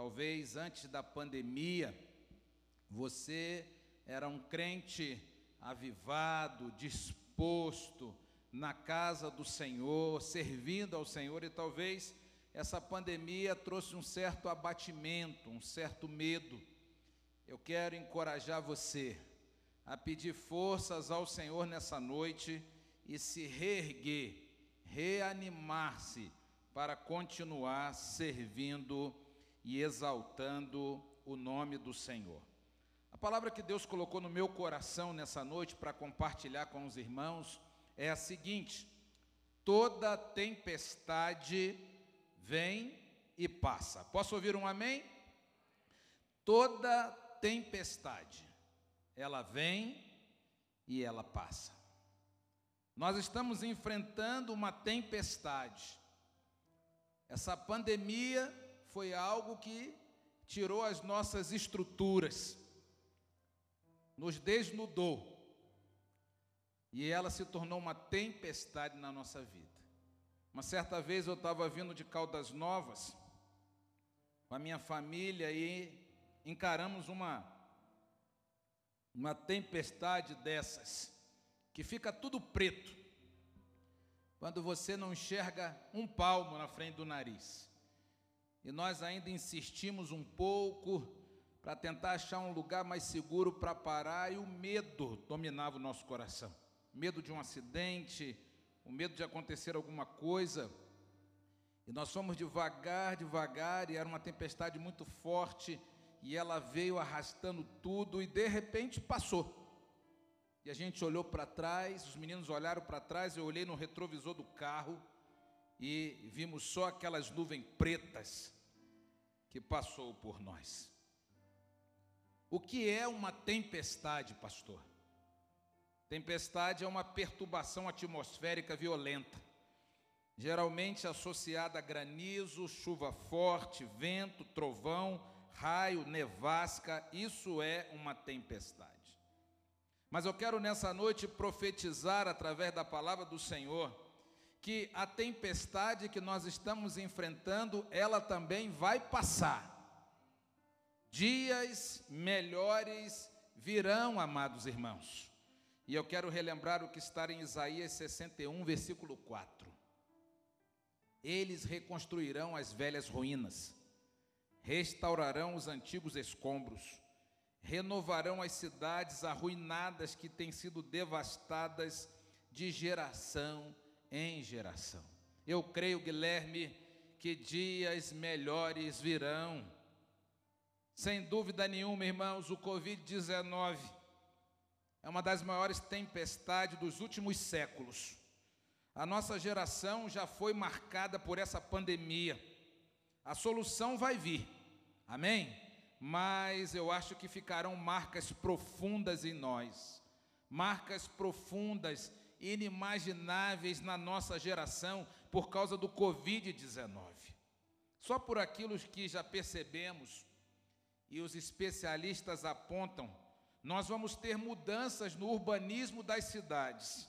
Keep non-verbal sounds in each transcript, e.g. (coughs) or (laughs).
Talvez antes da pandemia você era um crente avivado, disposto, na casa do Senhor, servindo ao Senhor, e talvez essa pandemia trouxe um certo abatimento, um certo medo. Eu quero encorajar você a pedir forças ao Senhor nessa noite e se reerguer, reanimar-se para continuar servindo e exaltando o nome do Senhor. A palavra que Deus colocou no meu coração nessa noite para compartilhar com os irmãos é a seguinte: toda tempestade vem e passa. Posso ouvir um amém? Toda tempestade, ela vem e ela passa. Nós estamos enfrentando uma tempestade. Essa pandemia foi algo que tirou as nossas estruturas, nos desnudou, e ela se tornou uma tempestade na nossa vida. Uma certa vez eu estava vindo de Caldas Novas com a minha família e encaramos uma uma tempestade dessas que fica tudo preto. Quando você não enxerga um palmo na frente do nariz. E nós ainda insistimos um pouco para tentar achar um lugar mais seguro para parar e o medo dominava o nosso coração medo de um acidente, o medo de acontecer alguma coisa. E nós fomos devagar, devagar, e era uma tempestade muito forte, e ela veio arrastando tudo, e de repente passou. E a gente olhou para trás, os meninos olharam para trás, eu olhei no retrovisor do carro, e vimos só aquelas nuvens pretas que passou por nós. O que é uma tempestade, pastor? Tempestade é uma perturbação atmosférica violenta, geralmente associada a granizo, chuva forte, vento, trovão, raio, nevasca. Isso é uma tempestade. Mas eu quero nessa noite profetizar através da palavra do Senhor que a tempestade que nós estamos enfrentando, ela também vai passar. Dias melhores virão, amados irmãos. E eu quero relembrar o que está em Isaías 61, versículo 4. Eles reconstruirão as velhas ruínas, restaurarão os antigos escombros, renovarão as cidades arruinadas que têm sido devastadas de geração em geração. Eu creio, Guilherme, que dias melhores virão. Sem dúvida nenhuma, irmãos, o Covid-19 é uma das maiores tempestades dos últimos séculos. A nossa geração já foi marcada por essa pandemia. A solução vai vir, amém? Mas eu acho que ficarão marcas profundas em nós, marcas profundas, inimagináveis na nossa geração por causa do Covid-19. Só por aquilo que já percebemos e os especialistas apontam nós vamos ter mudanças no urbanismo das cidades.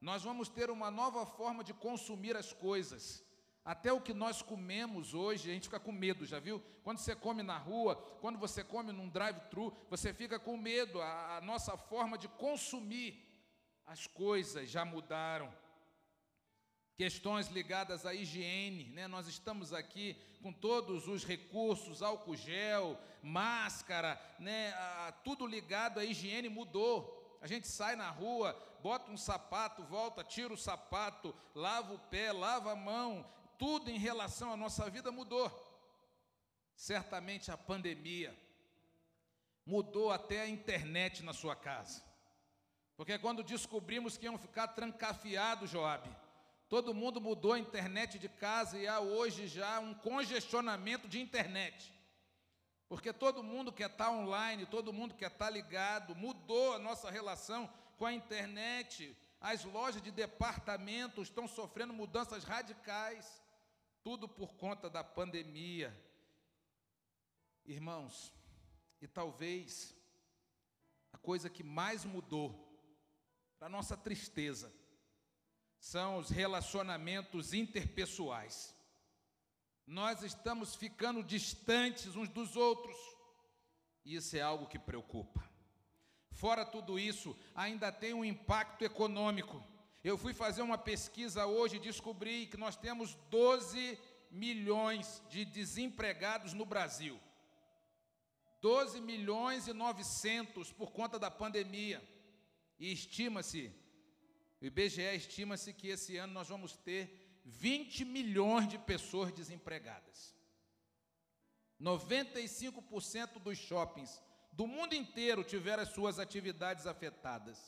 Nós vamos ter uma nova forma de consumir as coisas. Até o que nós comemos hoje, a gente fica com medo, já viu? Quando você come na rua, quando você come num drive-thru, você fica com medo. A, a nossa forma de consumir as coisas já mudaram questões ligadas à higiene, né? Nós estamos aqui com todos os recursos, álcool gel, máscara, né? Tudo ligado à higiene mudou. A gente sai na rua, bota um sapato, volta, tira o sapato, lava o pé, lava a mão, tudo em relação à nossa vida mudou. Certamente a pandemia mudou até a internet na sua casa. Porque quando descobrimos que iam ficar trancafiados, Joabe, Todo mundo mudou a internet de casa e há hoje já um congestionamento de internet. Porque todo mundo quer estar online, todo mundo quer estar ligado, mudou a nossa relação com a internet. As lojas de departamento estão sofrendo mudanças radicais, tudo por conta da pandemia. Irmãos, e talvez a coisa que mais mudou, para nossa tristeza, são os relacionamentos interpessoais. nós estamos ficando distantes uns dos outros. E isso é algo que preocupa. Fora tudo isso, ainda tem um impacto econômico. Eu fui fazer uma pesquisa hoje e descobri que nós temos 12 milhões de desempregados no Brasil. 12 milhões e 900 por conta da pandemia. E estima-se, o IBGE estima-se que esse ano nós vamos ter 20 milhões de pessoas desempregadas. 95% dos shoppings do mundo inteiro tiveram as suas atividades afetadas.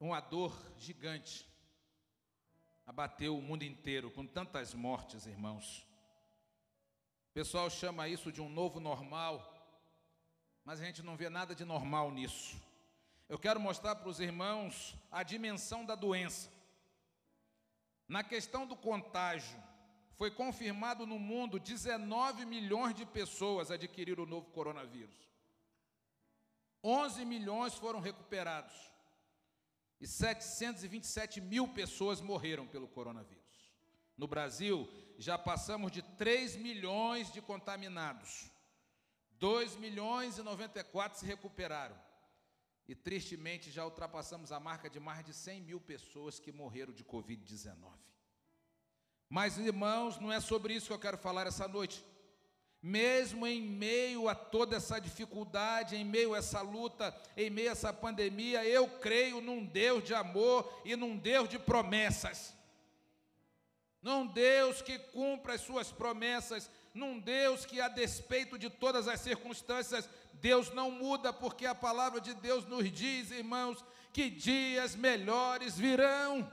Uma dor gigante abateu o mundo inteiro com tantas mortes, irmãos. O pessoal chama isso de um novo normal, mas a gente não vê nada de normal nisso. Eu quero mostrar para os irmãos a dimensão da doença. Na questão do contágio, foi confirmado no mundo 19 milhões de pessoas adquiriram o novo coronavírus. 11 milhões foram recuperados. E 727 mil pessoas morreram pelo coronavírus. No Brasil, já passamos de 3 milhões de contaminados. 2 milhões e 94 se recuperaram. E tristemente já ultrapassamos a marca de mais de 100 mil pessoas que morreram de Covid-19. Mas, irmãos, não é sobre isso que eu quero falar essa noite. Mesmo em meio a toda essa dificuldade, em meio a essa luta, em meio a essa pandemia, eu creio num Deus de amor e num Deus de promessas. Num Deus que cumpra as suas promessas, num Deus que, a despeito de todas as circunstâncias, Deus não muda, porque a palavra de Deus nos diz, irmãos, que dias melhores virão.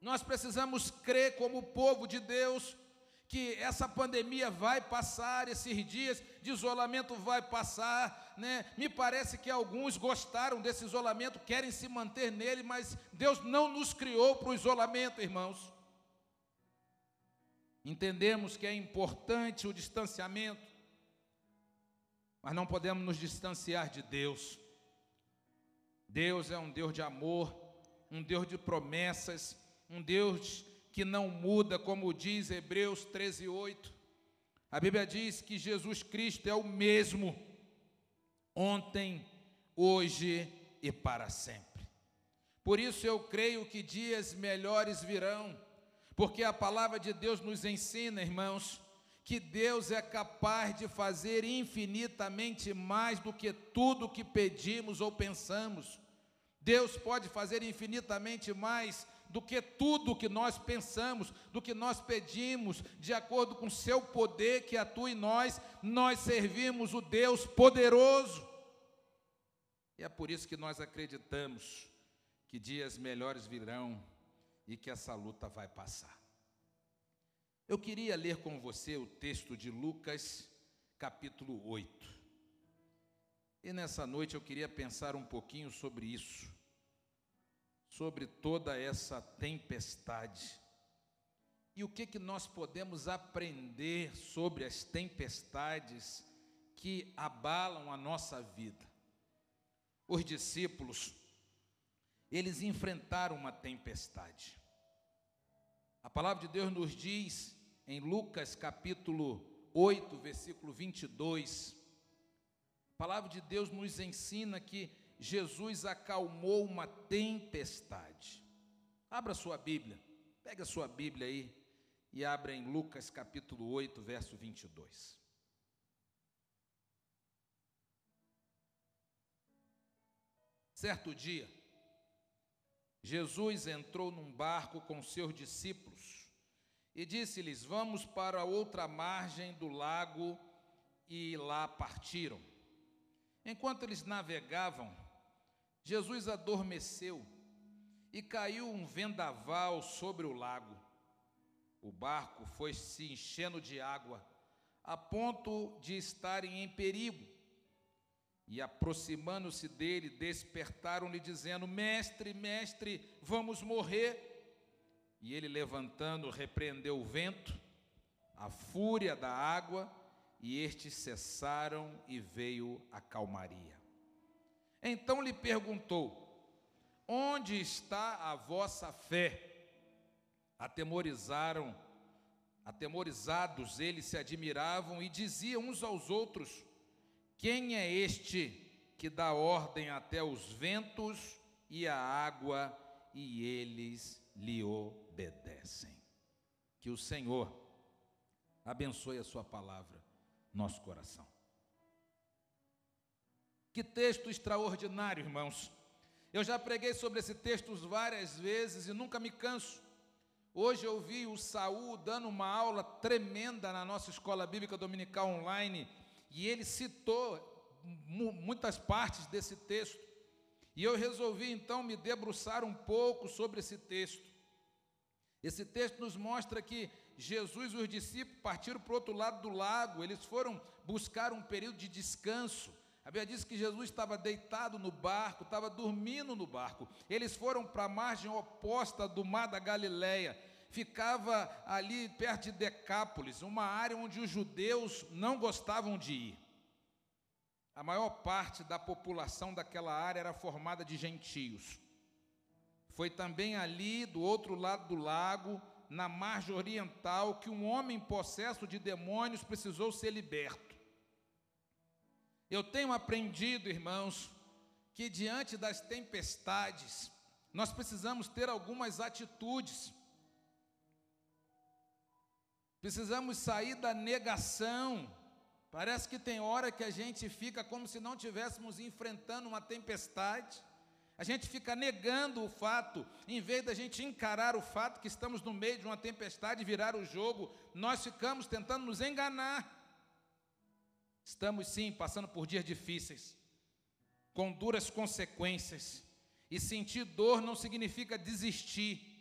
Nós precisamos crer como povo de Deus que essa pandemia vai passar, esses dias de isolamento vai passar, né? Me parece que alguns gostaram desse isolamento, querem se manter nele, mas Deus não nos criou para o isolamento, irmãos. Entendemos que é importante o distanciamento, mas não podemos nos distanciar de Deus. Deus é um Deus de amor, um Deus de promessas, um Deus que não muda, como diz Hebreus 13, 8. A Bíblia diz que Jesus Cristo é o mesmo, ontem, hoje e para sempre. Por isso eu creio que dias melhores virão, porque a palavra de Deus nos ensina, irmãos, que Deus é capaz de fazer infinitamente mais do que tudo que pedimos ou pensamos. Deus pode fazer infinitamente mais do que tudo que nós pensamos, do que nós pedimos, de acordo com seu poder que atua em nós, nós servimos o Deus poderoso. E é por isso que nós acreditamos que dias melhores virão e que essa luta vai passar. Eu queria ler com você o texto de Lucas, capítulo 8. E nessa noite eu queria pensar um pouquinho sobre isso sobre toda essa tempestade. E o que que nós podemos aprender sobre as tempestades que abalam a nossa vida? Os discípulos, eles enfrentaram uma tempestade. A palavra de Deus nos diz em Lucas capítulo 8, versículo 22, a palavra de Deus nos ensina que Jesus acalmou uma tempestade. Abra sua Bíblia, pega a sua Bíblia aí e abra em Lucas capítulo 8, verso 22. Certo dia, Jesus entrou num barco com seus discípulos e disse-lhes: Vamos para outra margem do lago, e lá partiram. Enquanto eles navegavam, Jesus adormeceu e caiu um vendaval sobre o lago. O barco foi se enchendo de água, a ponto de estarem em perigo. E aproximando-se dele, despertaram-lhe, dizendo: Mestre, mestre, vamos morrer. E ele, levantando, repreendeu o vento, a fúria da água, e estes cessaram e veio a calmaria. Então lhe perguntou: Onde está a vossa fé? Atemorizaram, atemorizados, eles se admiravam e diziam uns aos outros: Quem é este que dá ordem até os ventos e a água e eles lhe obedecem? Que o Senhor abençoe a Sua palavra, nosso coração. Que texto extraordinário, irmãos. Eu já preguei sobre esse texto várias vezes e nunca me canso. Hoje eu vi o Saul dando uma aula tremenda na nossa escola bíblica dominical online e ele citou muitas partes desse texto. E eu resolvi então me debruçar um pouco sobre esse texto. Esse texto nos mostra que Jesus e os discípulos partiram para o outro lado do lago, eles foram buscar um período de descanso. A Bíblia diz que Jesus estava deitado no barco, estava dormindo no barco. Eles foram para a margem oposta do mar da Galileia. Ficava ali perto de Decápolis, uma área onde os judeus não gostavam de ir. A maior parte da população daquela área era formada de gentios. Foi também ali, do outro lado do lago, na margem oriental, que um homem possesso de demônios precisou ser liberto. Eu tenho aprendido, irmãos, que diante das tempestades, nós precisamos ter algumas atitudes. Precisamos sair da negação. Parece que tem hora que a gente fica como se não estivéssemos enfrentando uma tempestade. A gente fica negando o fato, em vez da gente encarar o fato que estamos no meio de uma tempestade e virar o jogo, nós ficamos tentando nos enganar. Estamos sim passando por dias difíceis, com duras consequências, e sentir dor não significa desistir.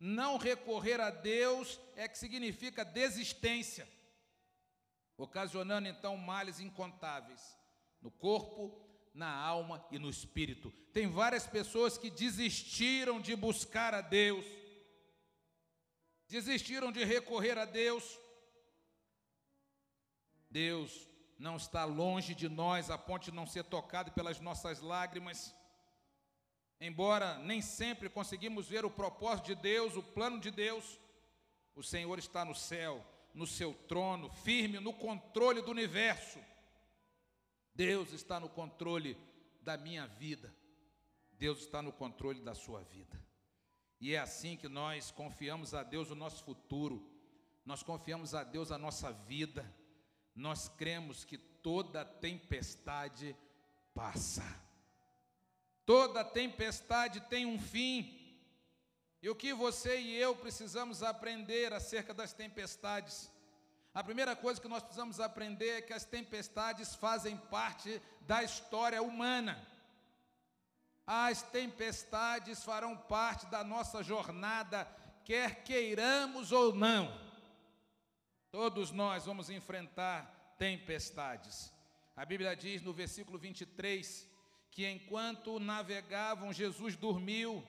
Não recorrer a Deus é que significa desistência, ocasionando então males incontáveis no corpo, na alma e no espírito. Tem várias pessoas que desistiram de buscar a Deus, desistiram de recorrer a Deus. Deus não está longe de nós a ponto de não ser tocado pelas nossas lágrimas. Embora nem sempre conseguimos ver o propósito de Deus, o plano de Deus, o Senhor está no céu, no seu trono, firme no controle do universo. Deus está no controle da minha vida. Deus está no controle da sua vida. E é assim que nós confiamos a Deus o nosso futuro. Nós confiamos a Deus a nossa vida nós cremos que toda tempestade passa. Toda tempestade tem um fim. E o que você e eu precisamos aprender acerca das tempestades? A primeira coisa que nós precisamos aprender é que as tempestades fazem parte da história humana. As tempestades farão parte da nossa jornada, quer queiramos ou não. Todos nós vamos enfrentar tempestades. A Bíblia diz no versículo 23 que enquanto navegavam, Jesus dormiu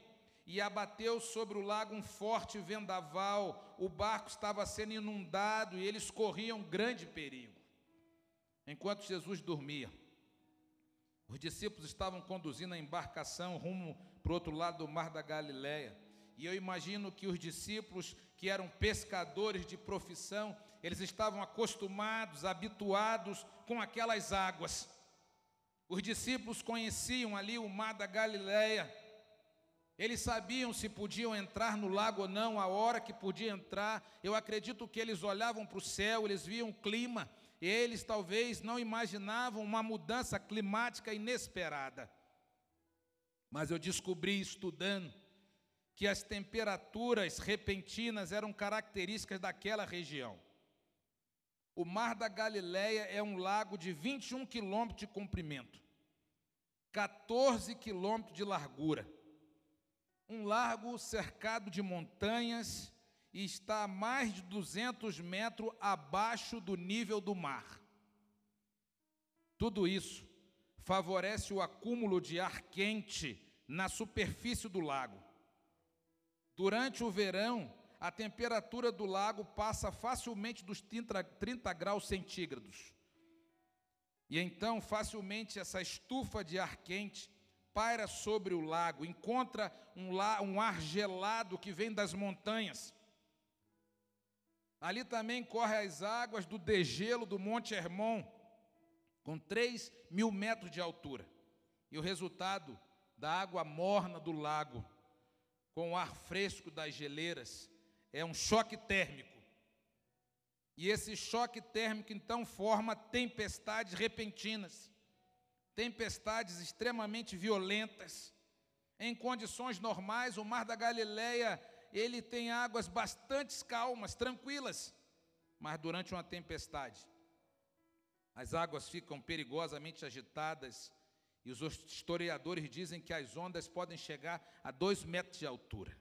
e abateu sobre o lago um forte vendaval, o barco estava sendo inundado e eles corriam grande perigo. Enquanto Jesus dormia, os discípulos estavam conduzindo a embarcação rumo para o outro lado do mar da Galileia. E eu imagino que os discípulos, que eram pescadores de profissão, eles estavam acostumados, habituados com aquelas águas. Os discípulos conheciam ali o mar da Galileia. Eles sabiam se podiam entrar no lago ou não, a hora que podia entrar. Eu acredito que eles olhavam para o céu, eles viam o clima, e eles talvez não imaginavam uma mudança climática inesperada. Mas eu descobri estudando que as temperaturas repentinas eram características daquela região. O Mar da Galileia é um lago de 21 quilômetros de comprimento, 14 quilômetros de largura. Um lago cercado de montanhas e está a mais de 200 metros abaixo do nível do mar. Tudo isso favorece o acúmulo de ar quente na superfície do lago. Durante o verão, a temperatura do lago passa facilmente dos 30, 30 graus centígrados. E então, facilmente, essa estufa de ar quente paira sobre o lago, encontra um, la, um ar gelado que vem das montanhas. Ali também corre as águas do degelo do Monte Hermon, com 3 mil metros de altura. E o resultado da água morna do lago, com o ar fresco das geleiras, é um choque térmico. E esse choque térmico então forma tempestades repentinas, tempestades extremamente violentas. Em condições normais, o Mar da Galileia ele tem águas bastante calmas, tranquilas, mas durante uma tempestade, as águas ficam perigosamente agitadas e os historiadores dizem que as ondas podem chegar a dois metros de altura.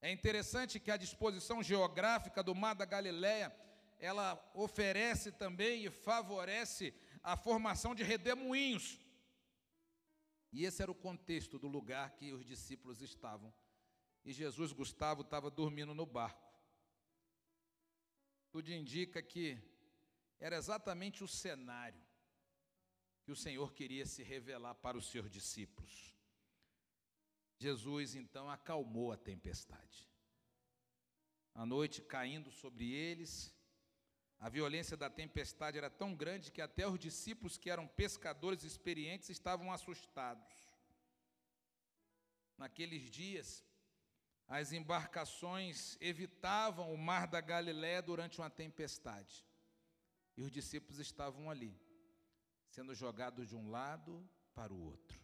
É interessante que a disposição geográfica do Mar da Galileia, ela oferece também e favorece a formação de redemoinhos. E esse era o contexto do lugar que os discípulos estavam e Jesus Gustavo estava dormindo no barco. Tudo indica que era exatamente o cenário que o Senhor queria se revelar para os seus discípulos. Jesus então acalmou a tempestade. A noite caindo sobre eles, a violência da tempestade era tão grande que até os discípulos, que eram pescadores experientes, estavam assustados. Naqueles dias, as embarcações evitavam o mar da Galiléia durante uma tempestade. E os discípulos estavam ali, sendo jogados de um lado para o outro.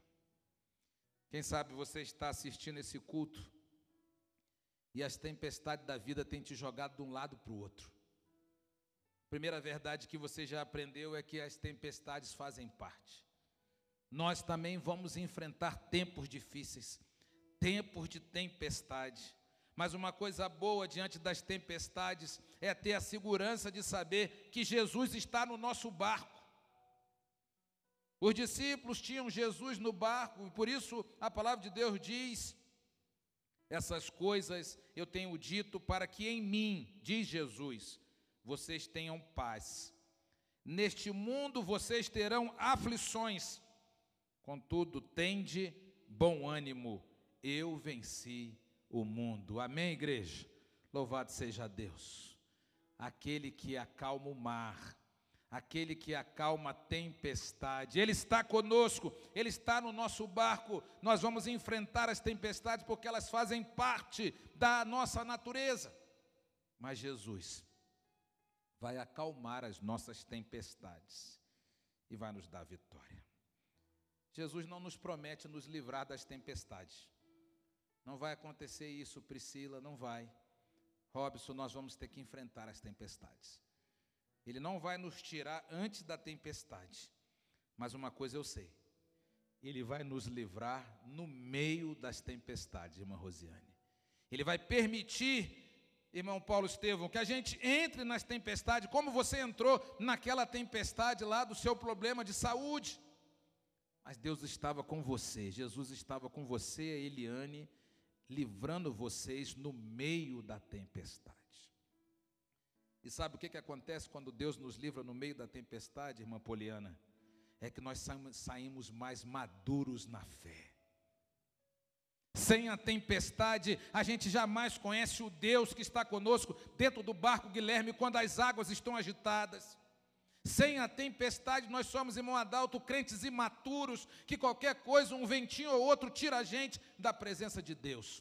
Quem sabe você está assistindo esse culto e as tempestades da vida têm te jogado de um lado para o outro. A primeira verdade que você já aprendeu é que as tempestades fazem parte. Nós também vamos enfrentar tempos difíceis tempos de tempestade. Mas uma coisa boa diante das tempestades é ter a segurança de saber que Jesus está no nosso barco. Os discípulos tinham Jesus no barco, e por isso a palavra de Deus diz: Essas coisas eu tenho dito para que em mim, diz Jesus, vocês tenham paz. Neste mundo vocês terão aflições, contudo, tende bom ânimo eu venci o mundo. Amém, igreja? Louvado seja Deus. Aquele que acalma o mar, aquele que acalma a tempestade. Ele está conosco, ele está no nosso barco. Nós vamos enfrentar as tempestades porque elas fazem parte da nossa natureza. Mas Jesus vai acalmar as nossas tempestades e vai nos dar vitória. Jesus não nos promete nos livrar das tempestades. Não vai acontecer isso, Priscila, não vai. Robson, nós vamos ter que enfrentar as tempestades. Ele não vai nos tirar antes da tempestade. Mas uma coisa eu sei: Ele vai nos livrar no meio das tempestades, irmã Rosiane. Ele vai permitir, irmão Paulo Estevão, que a gente entre nas tempestades, como você entrou naquela tempestade lá do seu problema de saúde. Mas Deus estava com você, Jesus estava com você, Eliane livrando vocês no meio da tempestade. E sabe o que, que acontece quando Deus nos livra no meio da tempestade, irmã Poliana? É que nós saímos mais maduros na fé. Sem a tempestade, a gente jamais conhece o Deus que está conosco dentro do barco Guilherme quando as águas estão agitadas. Sem a tempestade, nós somos, irmão Adalto, crentes imaturos, que qualquer coisa, um ventinho ou outro, tira a gente da presença de Deus.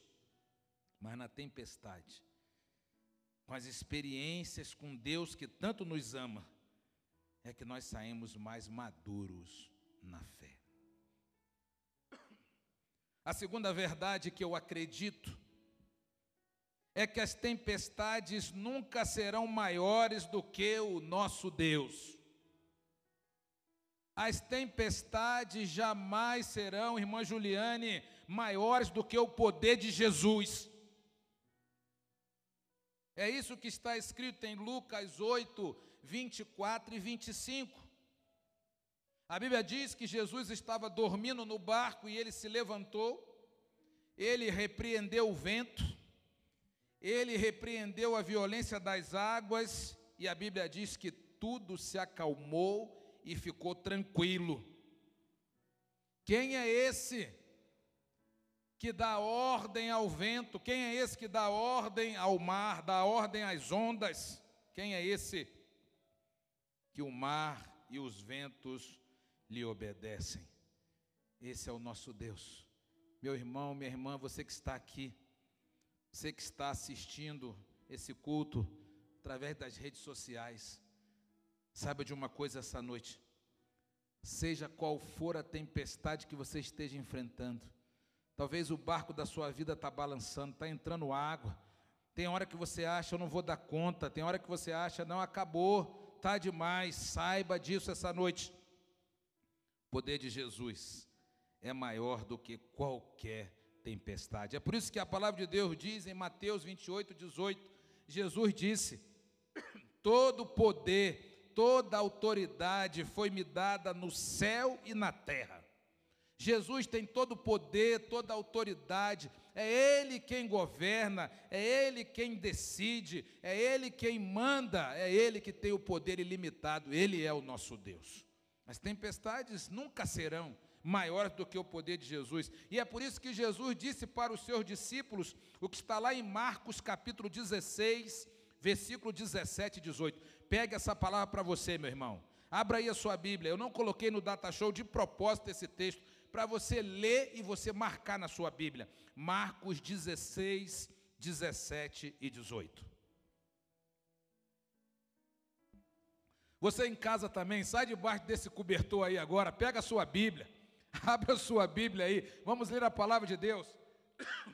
Mas na tempestade, com as experiências com Deus que tanto nos ama, é que nós saímos mais maduros na fé. A segunda verdade que eu acredito é que as tempestades nunca serão maiores do que o nosso Deus. As tempestades jamais serão, irmã Juliane, maiores do que o poder de Jesus. É isso que está escrito em Lucas 8, 24 e 25. A Bíblia diz que Jesus estava dormindo no barco e ele se levantou, ele repreendeu o vento, ele repreendeu a violência das águas, e a Bíblia diz que tudo se acalmou e ficou tranquilo. Quem é esse? Que dá ordem ao vento? Quem é esse que dá ordem ao mar, dá ordem às ondas? Quem é esse que o mar e os ventos lhe obedecem? Esse é o nosso Deus. Meu irmão, minha irmã, você que está aqui, você que está assistindo esse culto através das redes sociais, saiba de uma coisa essa noite. Seja qual for a tempestade que você esteja enfrentando, talvez o barco da sua vida está balançando, está entrando água. Tem hora que você acha, eu não vou dar conta. Tem hora que você acha, não, acabou, está demais. Saiba disso essa noite. O poder de Jesus é maior do que qualquer tempestade. É por isso que a palavra de Deus diz em Mateus 28, 18: Jesus disse: (coughs) Todo poder, toda autoridade foi me dada no céu e na terra. Jesus tem todo o poder, toda a autoridade, é Ele quem governa, é Ele quem decide, é Ele quem manda, é Ele que tem o poder ilimitado, Ele é o nosso Deus. As tempestades nunca serão maiores do que o poder de Jesus, e é por isso que Jesus disse para os seus discípulos, o que está lá em Marcos capítulo 16, versículo 17 e 18. Pegue essa palavra para você, meu irmão. Abra aí a sua Bíblia. Eu não coloquei no data show de propósito esse texto para você ler e você marcar na sua Bíblia. Marcos 16, 17 e 18. Você em casa também, sai debaixo desse cobertor aí agora, pega a sua Bíblia, (laughs) abre a sua Bíblia aí, vamos ler a palavra de Deus. (coughs)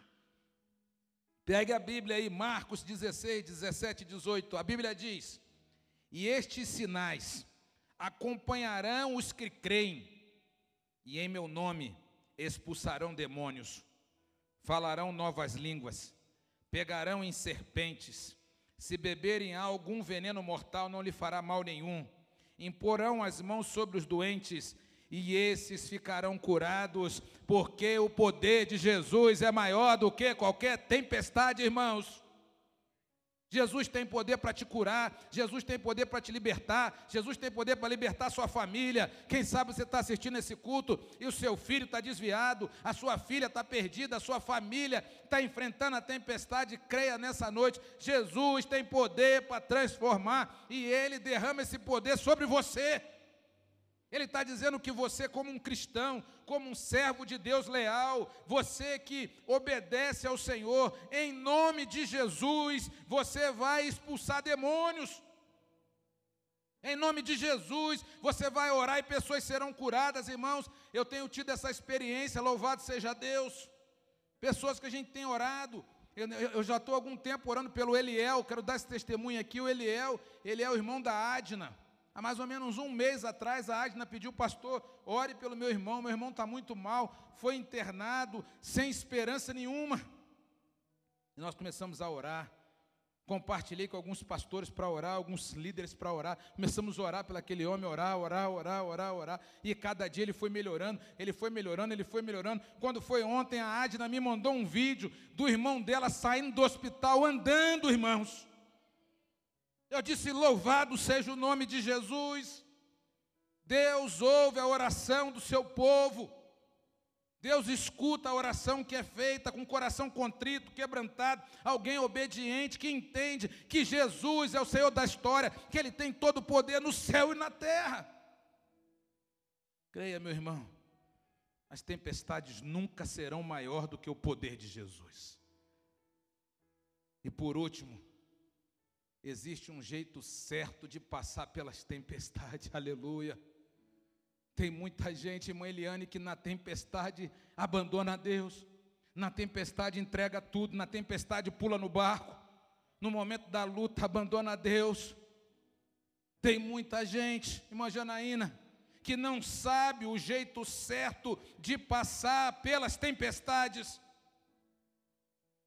Pegue a Bíblia aí, Marcos 16, 17 e 18. A Bíblia diz: E estes sinais acompanharão os que creem, e em meu nome expulsarão demônios, falarão novas línguas, pegarão em serpentes, se beberem algum veneno mortal não lhe fará mal nenhum, imporão as mãos sobre os doentes e esses ficarão curados, porque o poder de Jesus é maior do que qualquer tempestade, irmãos. Jesus tem poder para te curar, Jesus tem poder para te libertar, Jesus tem poder para libertar sua família. Quem sabe você está assistindo esse culto e o seu filho está desviado, a sua filha está perdida, a sua família está enfrentando a tempestade. Creia nessa noite: Jesus tem poder para transformar e Ele derrama esse poder sobre você. Ele está dizendo que você, como um cristão, como um servo de Deus leal, você que obedece ao Senhor, em nome de Jesus, você vai expulsar demônios. Em nome de Jesus, você vai orar e pessoas serão curadas, irmãos. Eu tenho tido essa experiência, louvado seja Deus. Pessoas que a gente tem orado, eu, eu já estou algum tempo orando pelo Eliel, quero dar esse testemunho aqui. O Eliel, ele é o irmão da Adna. Há mais ou menos um mês atrás, a Adna pediu, pastor, ore pelo meu irmão, meu irmão está muito mal, foi internado, sem esperança nenhuma. E nós começamos a orar. Compartilhei com alguns pastores para orar, alguns líderes para orar. Começamos a orar pelo aquele homem, orar, orar, orar, orar, orar. E cada dia ele foi melhorando, ele foi melhorando, ele foi melhorando. Quando foi ontem, a Adna me mandou um vídeo do irmão dela saindo do hospital, andando, irmãos. Eu disse: Louvado seja o nome de Jesus. Deus ouve a oração do seu povo. Deus escuta a oração que é feita com o coração contrito, quebrantado, alguém obediente que entende que Jesus é o Senhor da história, que Ele tem todo o poder no céu e na terra. Creia, meu irmão, as tempestades nunca serão maior do que o poder de Jesus. E por último, Existe um jeito certo de passar pelas tempestades, (laughs) aleluia. Tem muita gente, irmã Eliane, que na tempestade abandona Deus, na tempestade entrega tudo, na tempestade pula no barco, no momento da luta abandona Deus. Tem muita gente, irmã Janaína, que não sabe o jeito certo de passar pelas tempestades.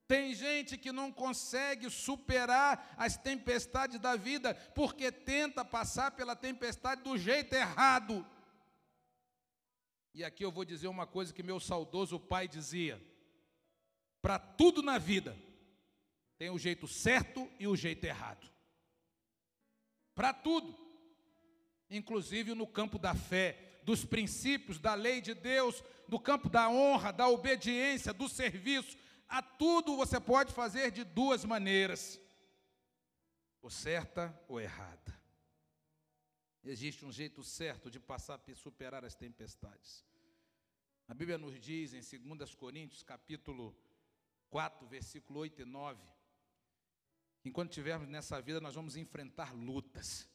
Tem gente que não consegue superar as tempestades da vida porque tenta passar pela tempestade do jeito errado. E aqui eu vou dizer uma coisa que meu saudoso pai dizia: para tudo na vida tem o jeito certo e o jeito errado. Para tudo, inclusive no campo da fé, dos princípios, da lei de Deus, do campo da honra, da obediência, do serviço. A tudo você pode fazer de duas maneiras: ou certa ou errada. Existe um jeito certo de passar e superar as tempestades. A Bíblia nos diz em 2 Coríntios, capítulo 4, versículo 8 e 9, que enquanto estivermos nessa vida, nós vamos enfrentar lutas.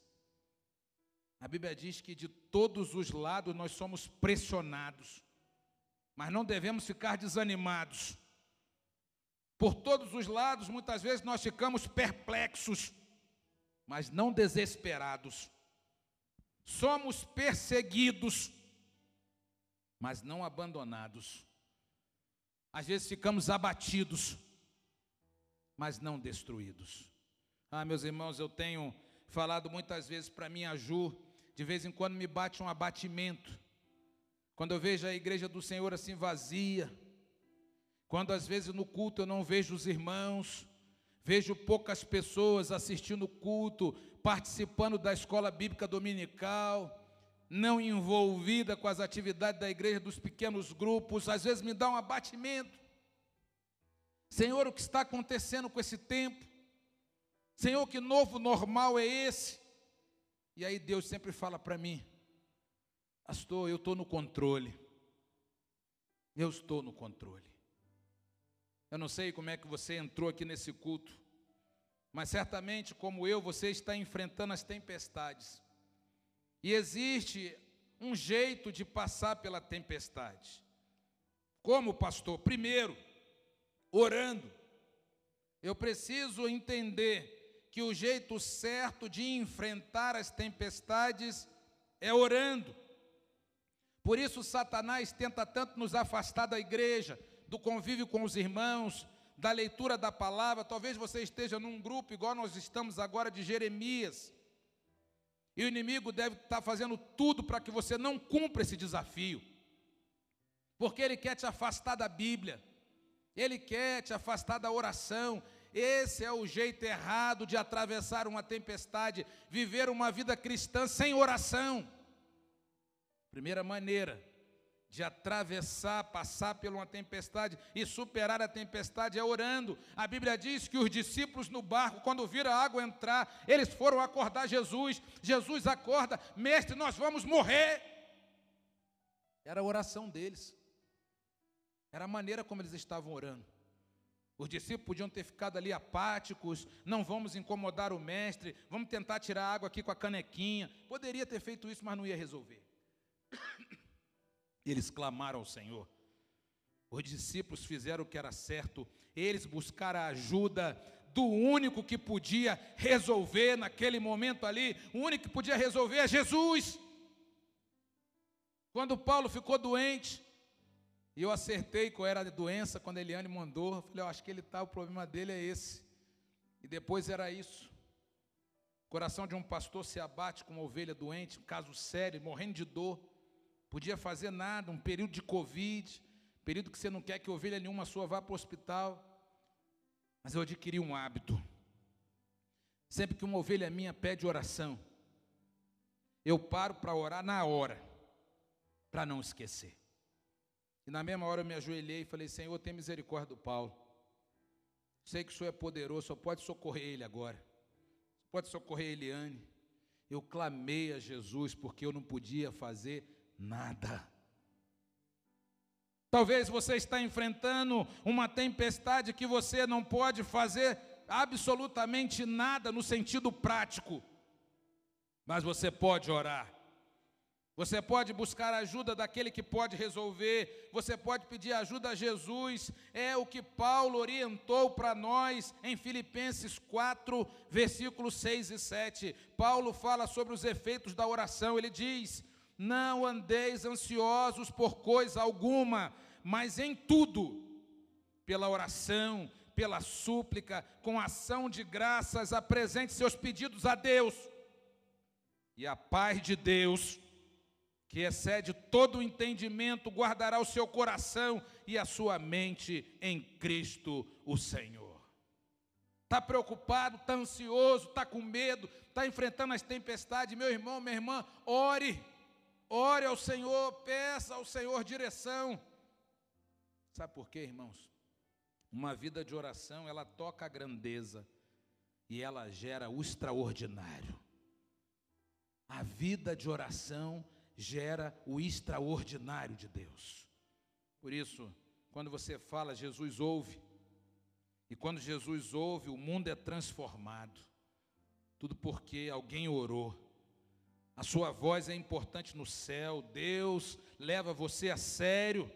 A Bíblia diz que de todos os lados nós somos pressionados, mas não devemos ficar desanimados. Por todos os lados, muitas vezes nós ficamos perplexos, mas não desesperados. Somos perseguidos, mas não abandonados. Às vezes ficamos abatidos, mas não destruídos. Ah, meus irmãos, eu tenho falado muitas vezes para mim, a Ju, de vez em quando me bate um abatimento. Quando eu vejo a igreja do Senhor assim vazia, quando às vezes no culto eu não vejo os irmãos, vejo poucas pessoas assistindo o culto, participando da escola bíblica dominical, não envolvida com as atividades da igreja, dos pequenos grupos, às vezes me dá um abatimento. Senhor, o que está acontecendo com esse tempo? Senhor, que novo normal é esse? E aí Deus sempre fala para mim, Pastor, eu estou no controle. Eu estou no controle. Eu não sei como é que você entrou aqui nesse culto, mas certamente, como eu, você está enfrentando as tempestades. E existe um jeito de passar pela tempestade. Como, pastor? Primeiro, orando. Eu preciso entender que o jeito certo de enfrentar as tempestades é orando. Por isso, Satanás tenta tanto nos afastar da igreja, do convívio com os irmãos, da leitura da palavra. Talvez você esteja num grupo igual nós estamos agora de Jeremias. E o inimigo deve estar fazendo tudo para que você não cumpra esse desafio. Porque ele quer te afastar da Bíblia. Ele quer te afastar da oração. Esse é o jeito errado de atravessar uma tempestade, viver uma vida cristã sem oração. Primeira maneira de atravessar, passar por uma tempestade e superar a tempestade é orando. A Bíblia diz que os discípulos no barco, quando viram a água entrar, eles foram acordar Jesus. Jesus acorda, mestre, nós vamos morrer. Era a oração deles, era a maneira como eles estavam orando. Os discípulos podiam ter ficado ali apáticos, não vamos incomodar o mestre, vamos tentar tirar água aqui com a canequinha. Poderia ter feito isso, mas não ia resolver. (coughs) Eles clamaram ao Senhor. Os discípulos fizeram o que era certo, eles buscaram a ajuda do único que podia resolver naquele momento ali, o único que podia resolver é Jesus. Quando Paulo ficou doente, e eu acertei qual era a doença quando Eliane mandou, eu falei, eu acho que ele está, o problema dele é esse. E depois era isso. O coração de um pastor se abate com uma ovelha doente, um caso sério, morrendo de dor podia fazer nada, um período de Covid, período que você não quer que ovelha nenhuma sua vá para o hospital. Mas eu adquiri um hábito. Sempre que uma ovelha minha pede oração, eu paro para orar na hora, para não esquecer. E na mesma hora eu me ajoelhei e falei: Senhor, tem misericórdia do Paulo. Sei que o Senhor é poderoso, só pode socorrer ele agora. Pode socorrer Eliane. Eu clamei a Jesus porque eu não podia fazer nada. Talvez você está enfrentando uma tempestade que você não pode fazer absolutamente nada no sentido prático, mas você pode orar. Você pode buscar ajuda daquele que pode resolver, você pode pedir ajuda a Jesus, é o que Paulo orientou para nós em Filipenses 4, versículos 6 e 7. Paulo fala sobre os efeitos da oração, ele diz: não andeis ansiosos por coisa alguma, mas em tudo, pela oração, pela súplica, com ação de graças, apresente seus pedidos a Deus. E a paz de Deus, que excede todo o entendimento, guardará o seu coração e a sua mente em Cristo o Senhor. Está preocupado, está ansioso, está com medo, está enfrentando as tempestades, meu irmão, minha irmã, ore ore ao Senhor, peça ao Senhor direção. Sabe por quê, irmãos? Uma vida de oração, ela toca a grandeza e ela gera o extraordinário. A vida de oração gera o extraordinário de Deus. Por isso, quando você fala, Jesus ouve. E quando Jesus ouve, o mundo é transformado. Tudo porque alguém orou. A sua voz é importante no céu. Deus leva você a sério.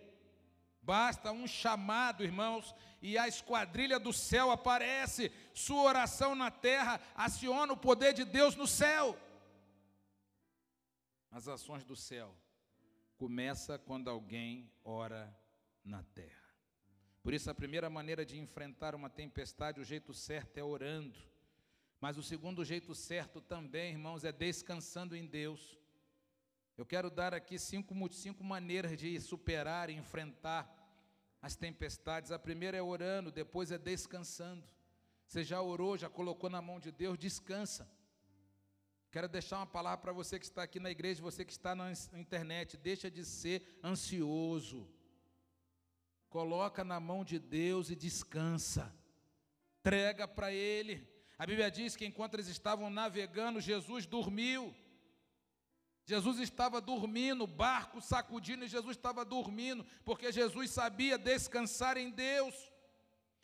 Basta um chamado, irmãos, e a esquadrilha do céu aparece. Sua oração na terra aciona o poder de Deus no céu. As ações do céu começa quando alguém ora na terra. Por isso a primeira maneira de enfrentar uma tempestade, o jeito certo é orando. Mas o segundo jeito certo também, irmãos, é descansando em Deus. Eu quero dar aqui cinco, cinco maneiras de superar e enfrentar as tempestades. A primeira é orando, depois é descansando. Você já orou, já colocou na mão de Deus, descansa. Quero deixar uma palavra para você que está aqui na igreja, você que está na internet, deixa de ser ansioso. Coloca na mão de Deus e descansa. Entrega para ele. A Bíblia diz que enquanto eles estavam navegando, Jesus dormiu. Jesus estava dormindo, barco sacudindo e Jesus estava dormindo, porque Jesus sabia descansar em Deus.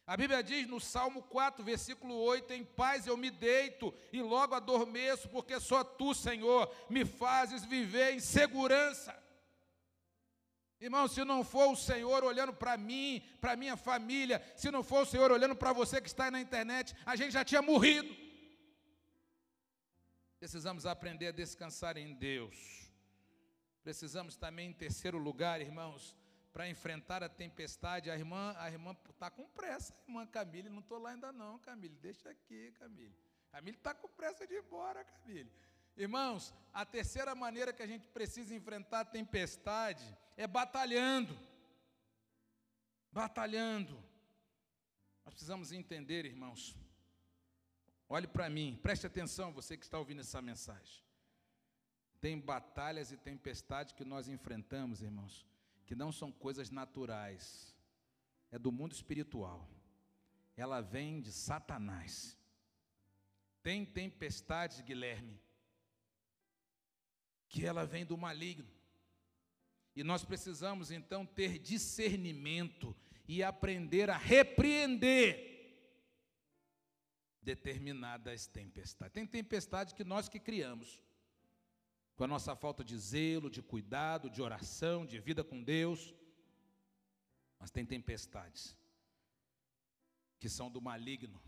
A Bíblia diz no Salmo 4, versículo 8: Em paz eu me deito e logo adormeço, porque só tu, Senhor, me fazes viver em segurança. Irmão, se não for o Senhor olhando para mim, para minha família, se não for o Senhor olhando para você que está aí na internet, a gente já tinha morrido. Precisamos aprender a descansar em Deus. Precisamos também, em terceiro lugar, irmãos, para enfrentar a tempestade. A irmã a irmã está com pressa, a irmã Camille. Não estou lá ainda não, Camille. Deixa aqui, Camille. Camille está com pressa de ir embora, Camille. Irmãos, a terceira maneira que a gente precisa enfrentar a tempestade é batalhando. Batalhando. Nós precisamos entender, irmãos. Olhe para mim, preste atenção, você que está ouvindo essa mensagem. Tem batalhas e tempestades que nós enfrentamos, irmãos, que não são coisas naturais, é do mundo espiritual. Ela vem de Satanás. Tem tempestades, Guilherme, que ela vem do maligno. E nós precisamos então ter discernimento e aprender a repreender determinadas tempestades. Tem tempestade que nós que criamos com a nossa falta de zelo, de cuidado, de oração, de vida com Deus. Mas tem tempestades que são do maligno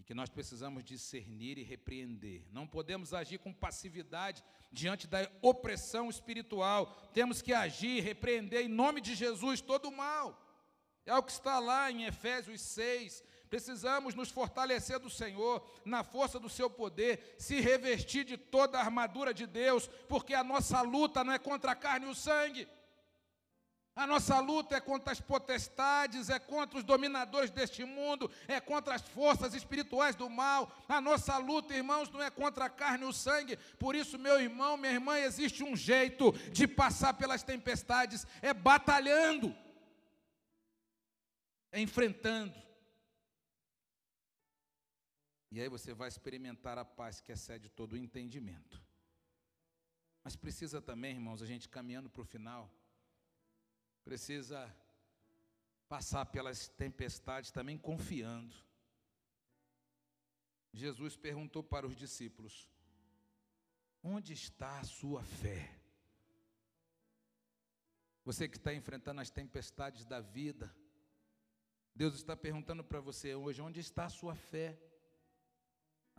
e que nós precisamos discernir e repreender. Não podemos agir com passividade diante da opressão espiritual. Temos que agir, repreender em nome de Jesus todo o mal. É o que está lá em Efésios 6, Precisamos nos fortalecer do Senhor, na força do seu poder, se revestir de toda a armadura de Deus, porque a nossa luta não é contra a carne e o sangue. A nossa luta é contra as potestades, é contra os dominadores deste mundo, é contra as forças espirituais do mal. A nossa luta, irmãos, não é contra a carne e o sangue. Por isso, meu irmão, minha irmã, existe um jeito de passar pelas tempestades: é batalhando, é enfrentando. E aí você vai experimentar a paz que excede todo o entendimento. Mas precisa também, irmãos, a gente caminhando para o final, precisa passar pelas tempestades também confiando. Jesus perguntou para os discípulos: Onde está a sua fé? Você que está enfrentando as tempestades da vida, Deus está perguntando para você hoje: onde está a sua fé?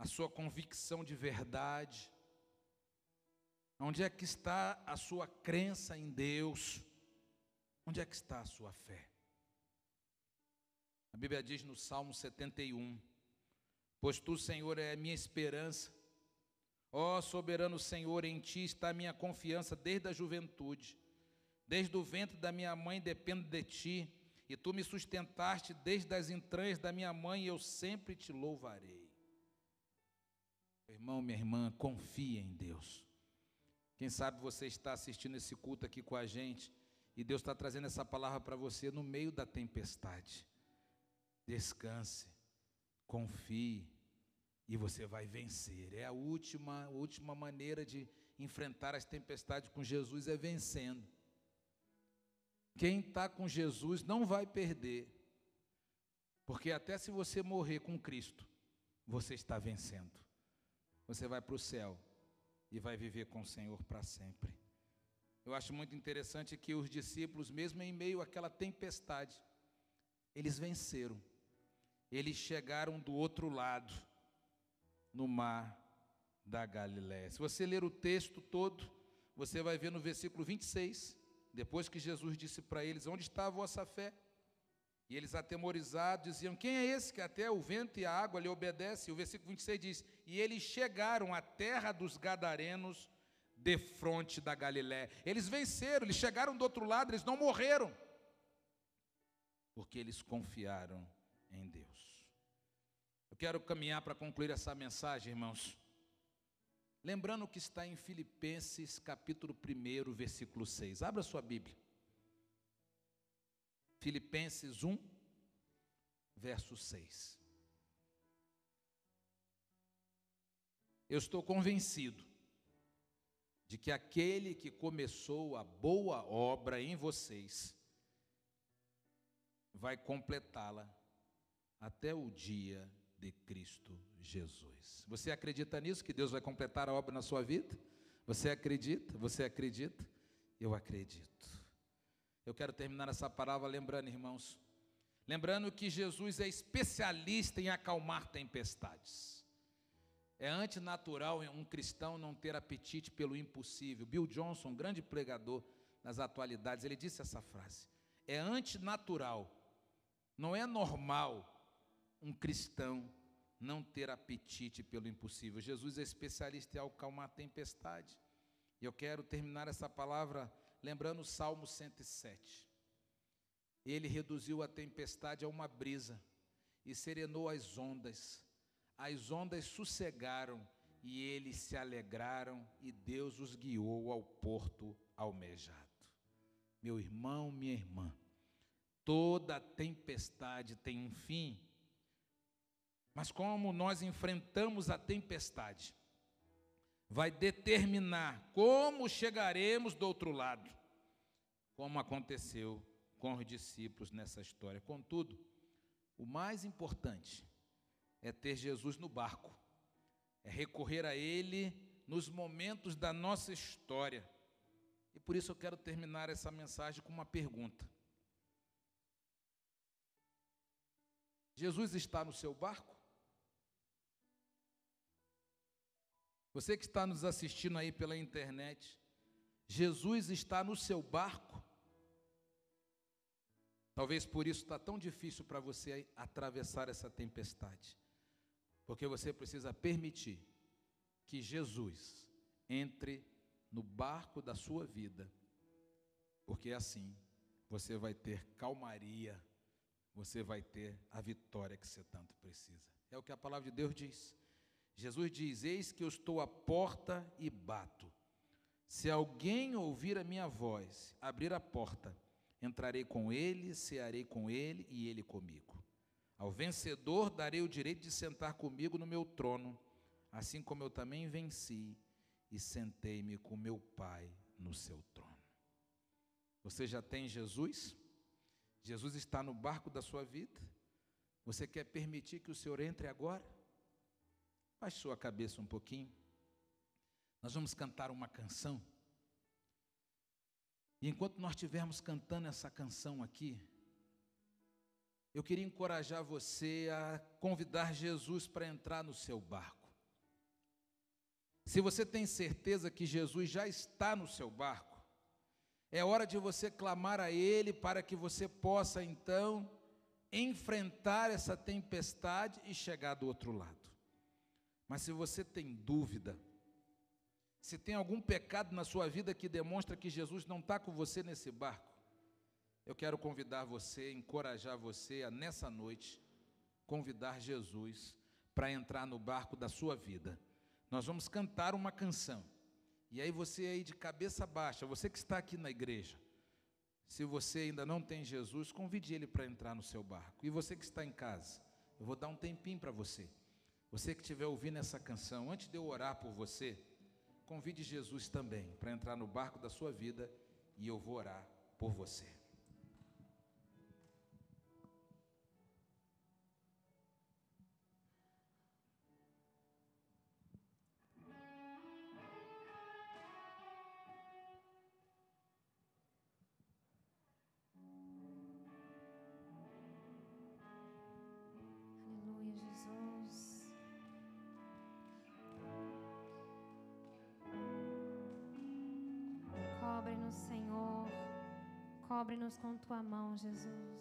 a sua convicção de verdade? Onde é que está a sua crença em Deus? Onde é que está a sua fé? A Bíblia diz no Salmo 71: Pois tu, Senhor, é a minha esperança. Ó soberano Senhor, em ti está a minha confiança desde a juventude. Desde o ventre da minha mãe dependo de ti, e tu me sustentaste desde as entranhas da minha mãe, e eu sempre te louvarei. Irmão, minha irmã, confia em Deus. Quem sabe você está assistindo esse culto aqui com a gente e Deus está trazendo essa palavra para você no meio da tempestade. Descanse, confie e você vai vencer. É a última, última maneira de enfrentar as tempestades com Jesus é vencendo. Quem está com Jesus não vai perder, porque até se você morrer com Cristo, você está vencendo. Você vai para o céu e vai viver com o Senhor para sempre. Eu acho muito interessante que os discípulos, mesmo em meio àquela tempestade, eles venceram. Eles chegaram do outro lado, no mar da Galiléia. Se você ler o texto todo, você vai ver no versículo 26, depois que Jesus disse para eles: Onde está a vossa fé? E eles, atemorizados, diziam: Quem é esse que até o vento e a água lhe obedecem? O versículo 26 diz: E eles chegaram à terra dos Gadarenos, de fronte da Galiléia. Eles venceram, eles chegaram do outro lado, eles não morreram, porque eles confiaram em Deus. Eu quero caminhar para concluir essa mensagem, irmãos. Lembrando que está em Filipenses capítulo 1, versículo 6. Abra sua Bíblia. Filipenses 1, verso 6. Eu estou convencido de que aquele que começou a boa obra em vocês vai completá-la até o dia de Cristo Jesus. Você acredita nisso que Deus vai completar a obra na sua vida? Você acredita? Você acredita? Eu acredito. Eu quero terminar essa palavra lembrando, irmãos, lembrando que Jesus é especialista em acalmar tempestades. É antinatural um cristão não ter apetite pelo impossível. Bill Johnson, um grande pregador nas atualidades, ele disse essa frase: É antinatural, não é normal um cristão não ter apetite pelo impossível. Jesus é especialista em acalmar a tempestade. E eu quero terminar essa palavra lembrando o Salmo 107. Ele reduziu a tempestade a uma brisa e serenou as ondas. As ondas sossegaram e eles se alegraram e Deus os guiou ao porto almejado. Meu irmão, minha irmã, toda tempestade tem um fim, mas como nós enfrentamos a tempestade, vai determinar como chegaremos do outro lado, como aconteceu com os discípulos nessa história. Contudo, o mais importante é ter Jesus no barco, é recorrer a Ele nos momentos da nossa história. E por isso eu quero terminar essa mensagem com uma pergunta: Jesus está no seu barco? Você que está nos assistindo aí pela internet, Jesus está no seu barco. Talvez por isso está tão difícil para você atravessar essa tempestade, porque você precisa permitir que Jesus entre no barco da sua vida, porque assim você vai ter calmaria, você vai ter a vitória que você tanto precisa. É o que a palavra de Deus diz. Jesus diz: Eis que eu estou à porta e bato. Se alguém ouvir a minha voz, abrir a porta, entrarei com ele, cearei com ele e ele comigo. Ao vencedor darei o direito de sentar comigo no meu trono, assim como eu também venci e sentei-me com meu Pai no seu trono. Você já tem Jesus? Jesus está no barco da sua vida? Você quer permitir que o Senhor entre agora? Baixe sua cabeça um pouquinho. Nós vamos cantar uma canção. E enquanto nós estivermos cantando essa canção aqui, eu queria encorajar você a convidar Jesus para entrar no seu barco. Se você tem certeza que Jesus já está no seu barco, é hora de você clamar a Ele para que você possa então enfrentar essa tempestade e chegar do outro lado. Mas se você tem dúvida, se tem algum pecado na sua vida que demonstra que Jesus não está com você nesse barco, eu quero convidar você, encorajar você a nessa noite convidar Jesus para entrar no barco da sua vida. Nós vamos cantar uma canção E aí você aí de cabeça baixa, você que está aqui na igreja, se você ainda não tem Jesus, convide ele para entrar no seu barco. E você que está em casa, eu vou dar um tempinho para você. Você que estiver ouvindo essa canção, antes de eu orar por você, convide Jesus também para entrar no barco da sua vida e eu vou orar por você. Com tua mão, Jesus.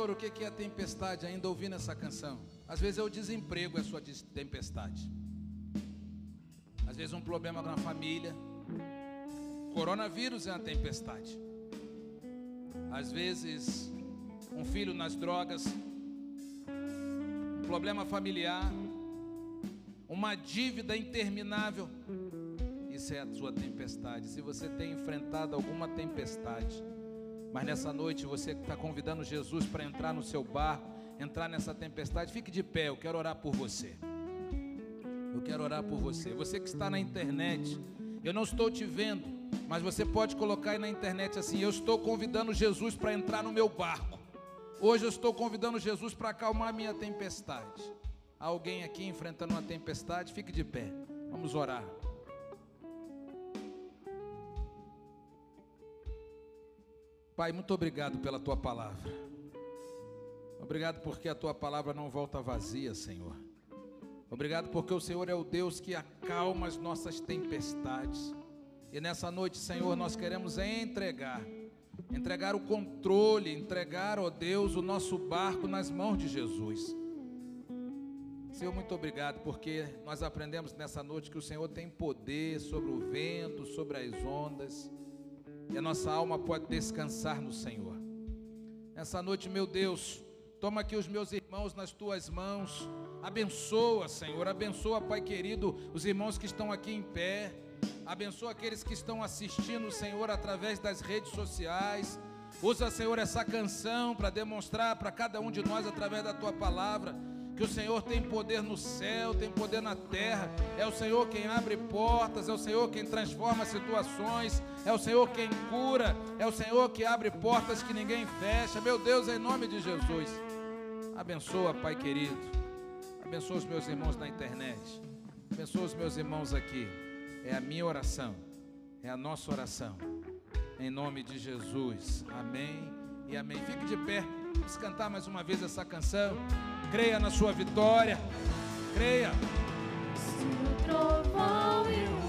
Pastor, o que é a tempestade? Ainda ouvindo essa canção. Às vezes é o desemprego, é a sua tempestade. Às vezes um problema na família. Coronavírus é uma tempestade. Às vezes um filho nas drogas. Um problema familiar. Uma dívida interminável. Isso é a sua tempestade. Se você tem enfrentado alguma tempestade, mas nessa noite você está convidando Jesus para entrar no seu barco, entrar nessa tempestade. Fique de pé, eu quero orar por você. Eu quero orar por você. Você que está na internet, eu não estou te vendo, mas você pode colocar aí na internet assim: Eu estou convidando Jesus para entrar no meu barco. Hoje eu estou convidando Jesus para acalmar a minha tempestade. Alguém aqui enfrentando uma tempestade? Fique de pé. Vamos orar. Pai, muito obrigado pela tua palavra. Obrigado porque a tua palavra não volta vazia, Senhor. Obrigado porque o Senhor é o Deus que acalma as nossas tempestades. E nessa noite, Senhor, nós queremos entregar, entregar o controle, entregar, ó Deus, o nosso barco nas mãos de Jesus. Senhor, muito obrigado, porque nós aprendemos nessa noite que o Senhor tem poder sobre o vento, sobre as ondas e a nossa alma pode descansar no Senhor. Nessa noite, meu Deus, toma aqui os meus irmãos nas tuas mãos, abençoa, Senhor, abençoa, Pai querido, os irmãos que estão aqui em pé, abençoa aqueles que estão assistindo, Senhor, através das redes sociais. Usa, Senhor, essa canção para demonstrar para cada um de nós, através da tua palavra, que o Senhor tem poder no céu, tem poder na terra. É o Senhor quem abre portas, é o Senhor quem transforma situações, é o Senhor quem cura, é o Senhor que abre portas que ninguém fecha. Meu Deus, em nome de Jesus. Abençoa, Pai querido. Abençoa os meus irmãos na internet. Abençoa os meus irmãos aqui. É a minha oração. É a nossa oração. Em nome de Jesus. Amém e amém. Fique de pé. Vamos cantar mais uma vez essa canção. Creia na sua vitória. Creia. Se o trovão e o